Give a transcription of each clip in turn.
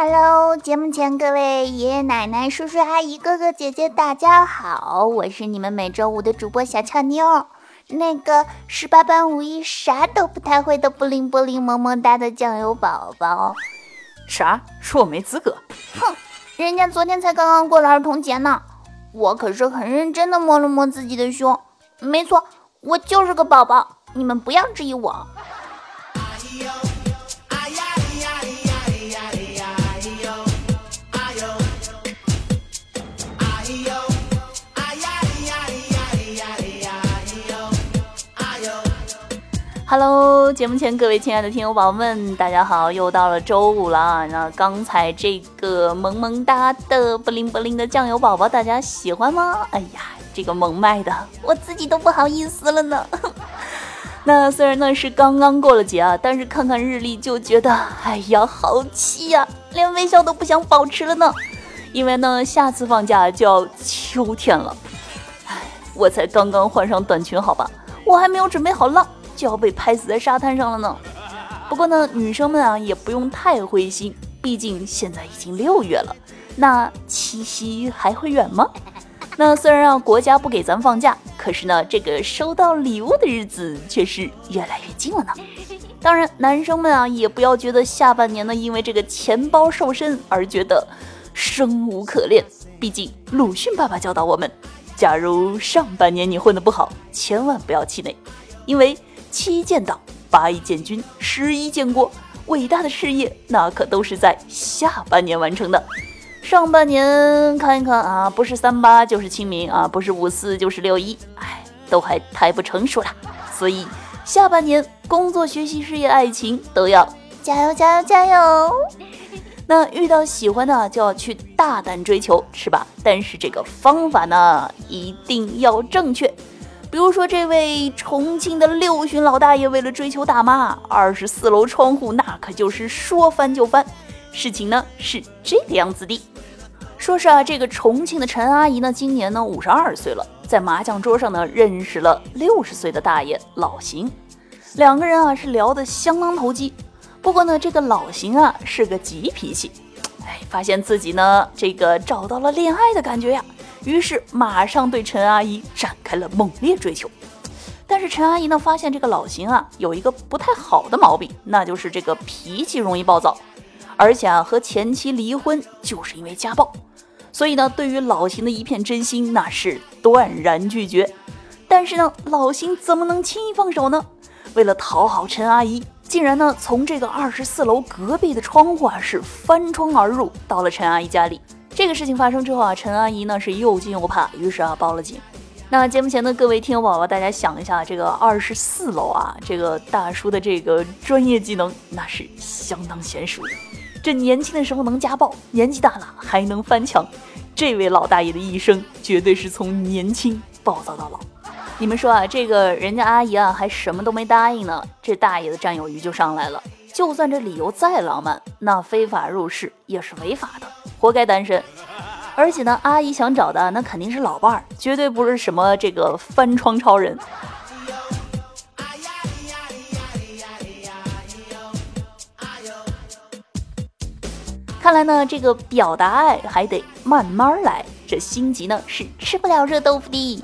Hello，节目前各位爷爷奶奶、叔叔阿姨、哥哥姐姐，大家好，我是你们每周五的主播小俏妞，那个十八般武艺啥都不太会的不灵不灵萌萌哒的酱油宝宝。啥？说我没资格？哼，人家昨天才刚刚过了儿童节呢，我可是很认真的摸了摸自己的胸，没错，我就是个宝宝，你们不要质疑我。Hello，节目前各位亲爱的听友宝宝们，大家好！又到了周五了。那刚才这个萌萌哒的不灵不灵的酱油宝宝，大家喜欢吗？哎呀，这个萌卖的，我自己都不好意思了呢。那虽然呢是刚刚过了节啊，但是看看日历就觉得，哎呀，好气呀，连微笑都不想保持了呢。因为呢，下次放假就要秋天了。哎，我才刚刚换上短裙，好吧，我还没有准备好浪。就要被拍死在沙滩上了呢。不过呢，女生们啊也不用太灰心，毕竟现在已经六月了，那七夕还会远吗？那虽然啊国家不给咱放假，可是呢这个收到礼物的日子却是越来越近了呢。当然，男生们啊也不要觉得下半年呢因为这个钱包瘦身而觉得生无可恋，毕竟鲁迅爸爸教导我们，假如上半年你混得不好，千万不要气馁，因为。七建党，八一建军，十一建国，伟大的事业那可都是在下半年完成的。上半年看一看啊，不是三八就是清明啊，不是五四就是六一，哎，都还太不成熟了。所以下半年工作、学习、事业、爱情都要加油、加油、加油。那遇到喜欢的就要去大胆追求，是吧？但是这个方法呢，一定要正确。比如说，这位重庆的六旬老大爷为了追求大妈，二十四楼窗户那可就是说翻就翻。事情呢是这个样子的，说是啊，这个重庆的陈阿姨呢，今年呢五十二岁了，在麻将桌上呢认识了六十岁的大爷老邢，两个人啊是聊得相当投机。不过呢，这个老邢啊是个急脾气，哎，发现自己呢这个找到了恋爱的感觉呀。于是马上对陈阿姨展开了猛烈追求，但是陈阿姨呢发现这个老邢啊有一个不太好的毛病，那就是这个脾气容易暴躁，而且啊和前妻离婚就是因为家暴，所以呢对于老邢的一片真心那是断然拒绝。但是呢老邢怎么能轻易放手呢？为了讨好陈阿姨，竟然呢从这个二十四楼隔壁的窗户啊是翻窗而入，到了陈阿姨家里。这个事情发生之后啊，陈阿姨呢是又惊又怕，于是啊报了警。那节目前的各位听友宝宝，大家想一下，这个二十四楼啊，这个大叔的这个专业技能那是相当娴熟。这年轻的时候能家暴，年纪大了还能翻墙，这位老大爷的一生绝对是从年轻暴躁到老。你们说啊，这个人家阿姨啊还什么都没答应呢，这大爷的占有欲就上来了。就算这理由再浪漫，那非法入室也是违法的。活该单身，而且呢，阿姨想找的那肯定是老伴儿，绝对不是什么这个翻窗超人。看来呢，这个表达爱还得慢慢来，这心急呢是吃不了热豆腐的。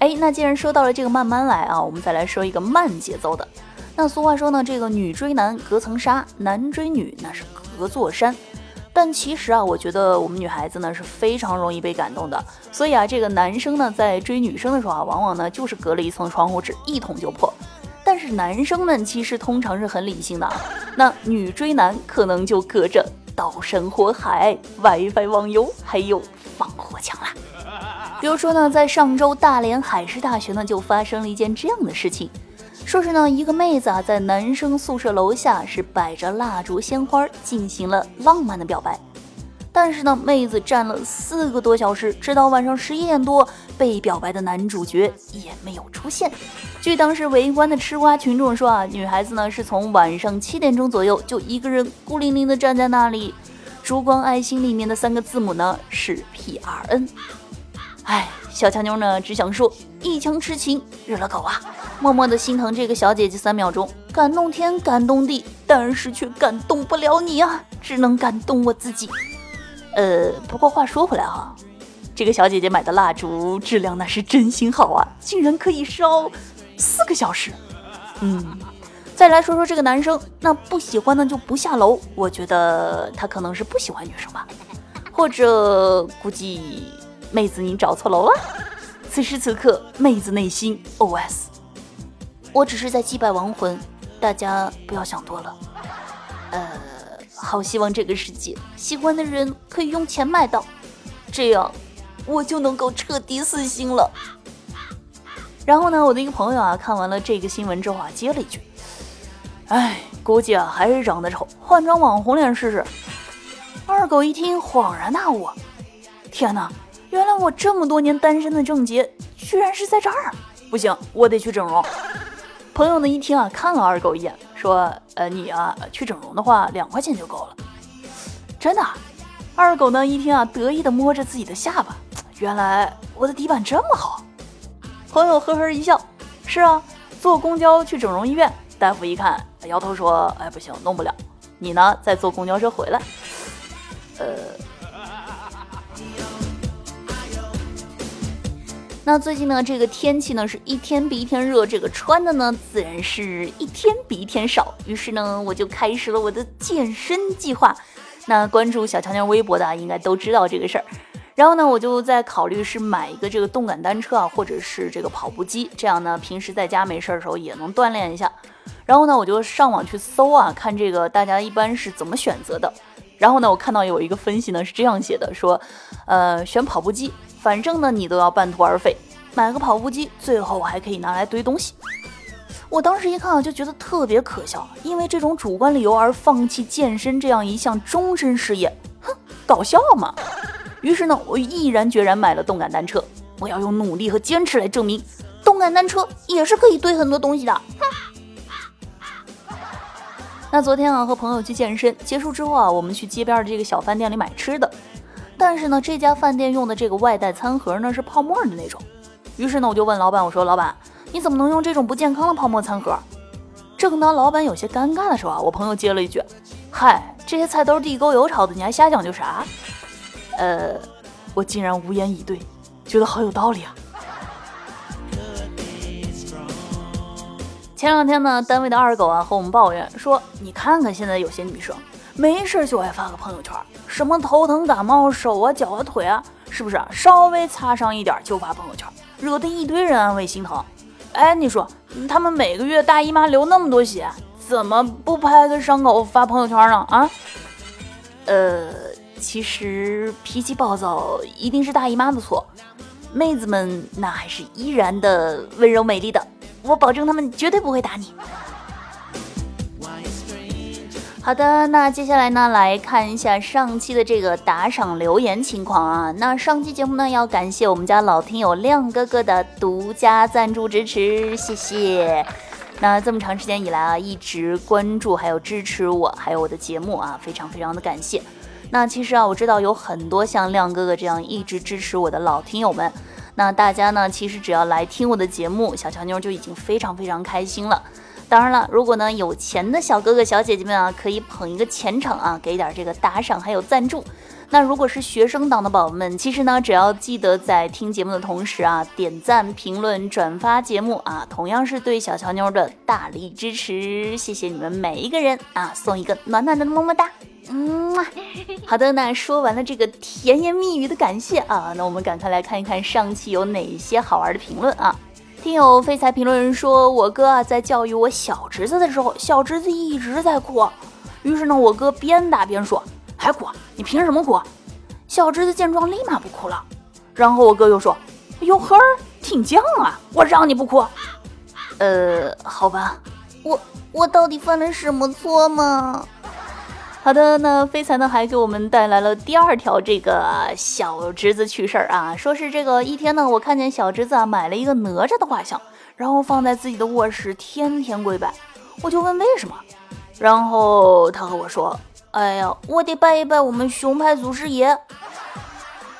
哎，那既然说到了这个慢慢来啊，我们再来说一个慢节奏的。那俗话说呢，这个女追男隔层纱，男追女那是隔座山。但其实啊，我觉得我们女孩子呢是非常容易被感动的，所以啊，这个男生呢在追女生的时候啊，往往呢就是隔了一层窗户纸，一捅就破。但是男生们其实通常是很理性的，那女追男可能就隔着刀山火海、WiFi 网游，还有防火墙啦。比如说呢，在上周大连海事大学呢就发生了一件这样的事情。说是呢，一个妹子啊，在男生宿舍楼下是摆着蜡烛、鲜花，进行了浪漫的表白。但是呢，妹子站了四个多小时，直到晚上十一点多，被表白的男主角也没有出现。据当时围观的吃瓜群众说啊，女孩子呢是从晚上七点钟左右就一个人孤零零的站在那里，烛光爱心里面的三个字母呢是 P R N。哎，小强妞呢只想说一腔痴情惹了狗啊！默默的心疼这个小姐姐三秒钟，感动天感动地，但是却感动不了你啊，只能感动我自己。呃，不过话说回来哈，这个小姐姐买的蜡烛质量那是真心好啊，竟然可以烧四个小时。嗯，再来说说这个男生，那不喜欢呢就不下楼。我觉得他可能是不喜欢女生吧，或者估计妹子你找错楼了。此时此刻，妹子内心 OS：我只是在祭拜亡魂，大家不要想多了。呃。好希望这个世界喜欢的人可以用钱买到，这样我就能够彻底死心了。然后呢，我的一个朋友啊，看完了这个新闻之后啊，接了一句：“哎，估计啊还是长得丑，换张网红脸试试。”二狗一听恍然大悟：“天哪，原来我这么多年单身的症结居然是在这儿！不行，我得去整容。”朋友呢一听啊，看了二狗一眼。说，呃，你啊，去整容的话，两块钱就够了。真的，二狗呢一听啊，得意的摸着自己的下巴，原来我的底板这么好。朋友呵呵一笑，是啊，坐公交去整容医院，大夫一看，摇头说，哎，不行，弄不了。你呢，再坐公交车回来。那最近呢，这个天气呢是一天比一天热，这个穿的呢自然是一天比一天少。于是呢，我就开始了我的健身计划。那关注小强强微博的应该都知道这个事儿。然后呢，我就在考虑是买一个这个动感单车啊，或者是这个跑步机，这样呢平时在家没事儿的时候也能锻炼一下。然后呢，我就上网去搜啊，看这个大家一般是怎么选择的。然后呢，我看到有一个分析呢是这样写的，说，呃，选跑步机。反正呢，你都要半途而废，买个跑步机，最后还可以拿来堆东西。我当时一看啊，就觉得特别可笑，因为这种主观理由而放弃健身这样一项终身事业，哼，搞笑嘛。于是呢，我毅然决然买了动感单车，我要用努力和坚持来证明，动感单车也是可以堆很多东西的。那昨天啊，和朋友去健身结束之后啊，我们去街边的这个小饭店里买吃的。但是呢，这家饭店用的这个外带餐盒呢是泡沫的那种。于是呢，我就问老板，我说：“老板，你怎么能用这种不健康的泡沫餐盒？”正当老板有些尴尬的时候啊，我朋友接了一句：“嗨，这些菜都是地沟油炒的，你还瞎讲究啥？”呃，我竟然无言以对，觉得好有道理啊。前两天呢，单位的二狗啊和我们抱怨说：“你看看现在有些女生。”没事就爱发个朋友圈，什么头疼感冒、手啊、脚啊、腿啊，是不是？稍微擦伤一点就发朋友圈，惹得一堆人安慰心疼。哎，你说他们每个月大姨妈流那么多血，怎么不拍个伤口发朋友圈呢？啊？呃，其实脾气暴躁一定是大姨妈的错，妹子们那还是依然的温柔美丽的，我保证他们绝对不会打你。好的，那接下来呢，来看一下上期的这个打赏留言情况啊。那上期节目呢，要感谢我们家老听友亮哥哥的独家赞助支持，谢谢。那这么长时间以来啊，一直关注还有支持我，还有我的节目啊，非常非常的感谢。那其实啊，我知道有很多像亮哥哥这样一直支持我的老听友们，那大家呢，其实只要来听我的节目，小乔妞就已经非常非常开心了。当然了，如果呢有钱的小哥哥小姐姐们啊，可以捧一个钱场啊，给点这个打赏还有赞助。那如果是学生党的宝宝们，其实呢只要记得在听节目的同时啊，点赞、评论、转发节目啊，同样是对小乔妞的大力支持。谢谢你们每一个人啊，送一个暖暖的么么哒。嗯，好的，那说完了这个甜言蜜语的感谢啊，那我们赶快来看一看上期有哪些好玩的评论啊。听友废材评论说，我哥啊在教育我小侄子的时候，小侄子一直在哭。于是呢，我哥边打边说：“还哭？你凭什么哭？”小侄子见状立马不哭了。然后我哥又说：“哟呵，挺犟啊，我让你不哭。”呃，好吧，我我到底犯了什么错吗？好的，那飞财呢还给我们带来了第二条这个小侄子趣事儿啊，说是这个一天呢，我看见小侄子啊买了一个哪吒的画像，然后放在自己的卧室，天天跪拜，我就问为什么，然后他和我说，哎呀，我得拜一拜我们熊派祖师爷。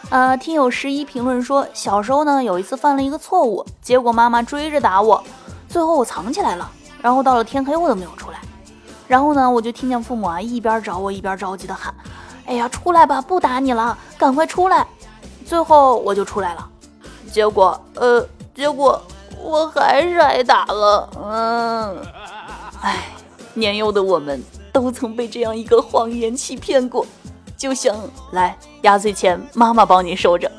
啊，听友十一评论说，小时候呢有一次犯了一个错误，结果妈妈追着打我，最后我藏起来了，然后到了天黑我都没有出来。然后呢，我就听见父母啊一边找我一边着急的喊：“哎呀，出来吧，不打你了，赶快出来！”最后我就出来了，结果呃，结果我还是挨打了。嗯，哎，年幼的我们都曾被这样一个谎言欺骗过，就想来压岁钱妈妈帮你收着。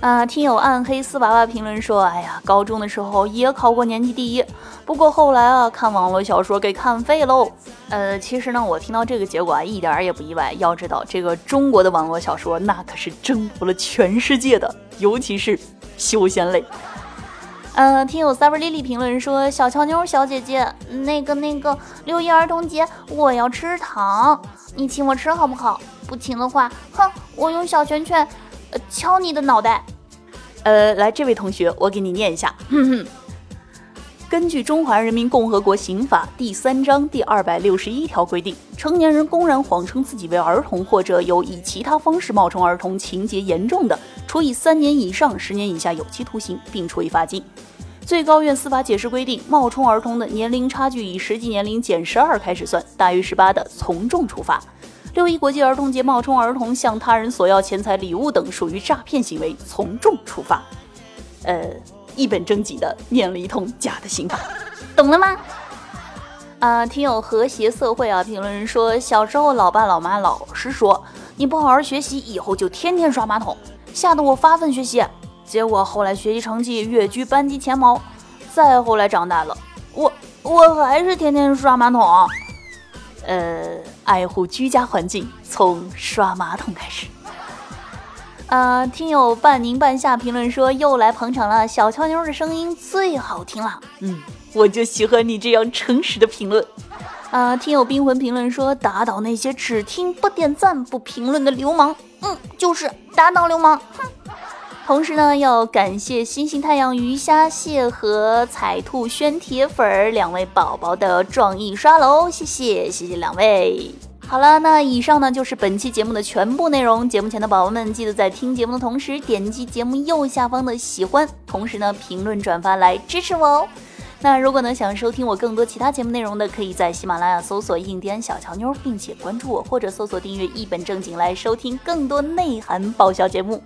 啊，听友暗黑丝娃娃评论说：“哎呀，高中的时候也考过年级第一，不过后来啊，看网络小说给看废喽。”呃，其实呢，我听到这个结果啊，一点也不意外。要知道，这个中国的网络小说那可是征服了全世界的，尤其是修仙类。嗯，听友 Summer Lily 评论说：“小乔妞小姐姐，那个那个六一儿童节我要吃糖，你请我吃好不好？不请的话，哼，我用小拳拳。”呃，敲你的脑袋！呃，来，这位同学，我给你念一下。根据《中华人民共和国刑法》第三章第二百六十一条规定，成年人公然谎称自己为儿童，或者有以其他方式冒充儿童，情节严重的，处以三年以上十年以下有期徒刑，并处以罚金。最高院司法解释规定，冒充儿童的年龄差距以实际年龄减十二开始算，大于十八的从重处罚。六一国际儿童节冒充儿童向他人索要钱财、礼物等，属于诈骗行为，从重处罚。呃，一本正经的念了一通假的刑法，懂了吗？啊，听友和谐社会啊，评论人说，小时候老爸老妈老是说你不好好学习，以后就天天刷马桶，吓得我发奋学习，结果后来学习成绩跃居班级前茅。再后来长大了，我我还是天天刷马桶。呃，爱护居家环境，从刷马桶开始。啊，听友半宁半夏评论说又来捧场了，小乔妞的声音最好听了。嗯，我就喜欢你这样诚实的评论。啊，听友冰魂评论说打倒那些只听不点赞不评论的流氓。嗯，就是打倒流氓。哼。同时呢，要感谢星星太阳鱼虾蟹和彩兔轩铁粉儿两位宝宝的壮意刷楼，谢谢谢谢两位。好了，那以上呢就是本期节目的全部内容。节目前的宝宝们，记得在听节目的同时点击节目右下方的喜欢，同时呢评论转发来支持我哦。那如果呢想收听我更多其他节目内容的，可以在喜马拉雅搜索“印第安小乔妞”，并且关注我，或者搜索订阅“一本正经”来收听更多内涵爆笑节目。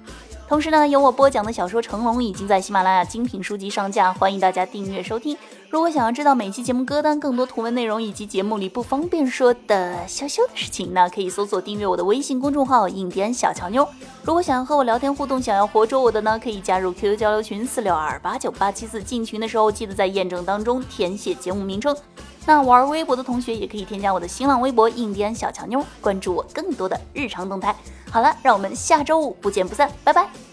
同时呢，由我播讲的小说《成龙》已经在喜马拉雅精品书籍上架，欢迎大家订阅收听。如果想要知道每期节目歌单、更多图文内容以及节目里不方便说的羞羞的事情，那可以搜索订阅我的微信公众号“印第安小乔妞”。如果想要和我聊天互动，想要活捉我的呢，可以加入 QQ 交流群四六二八九八七四。进群的时候记得在验证当中填写节目名称。那玩微博的同学也可以添加我的新浪微博“印第安小乔妞”，关注我更多的日常动态。好了，让我们下周五不见不散，拜拜。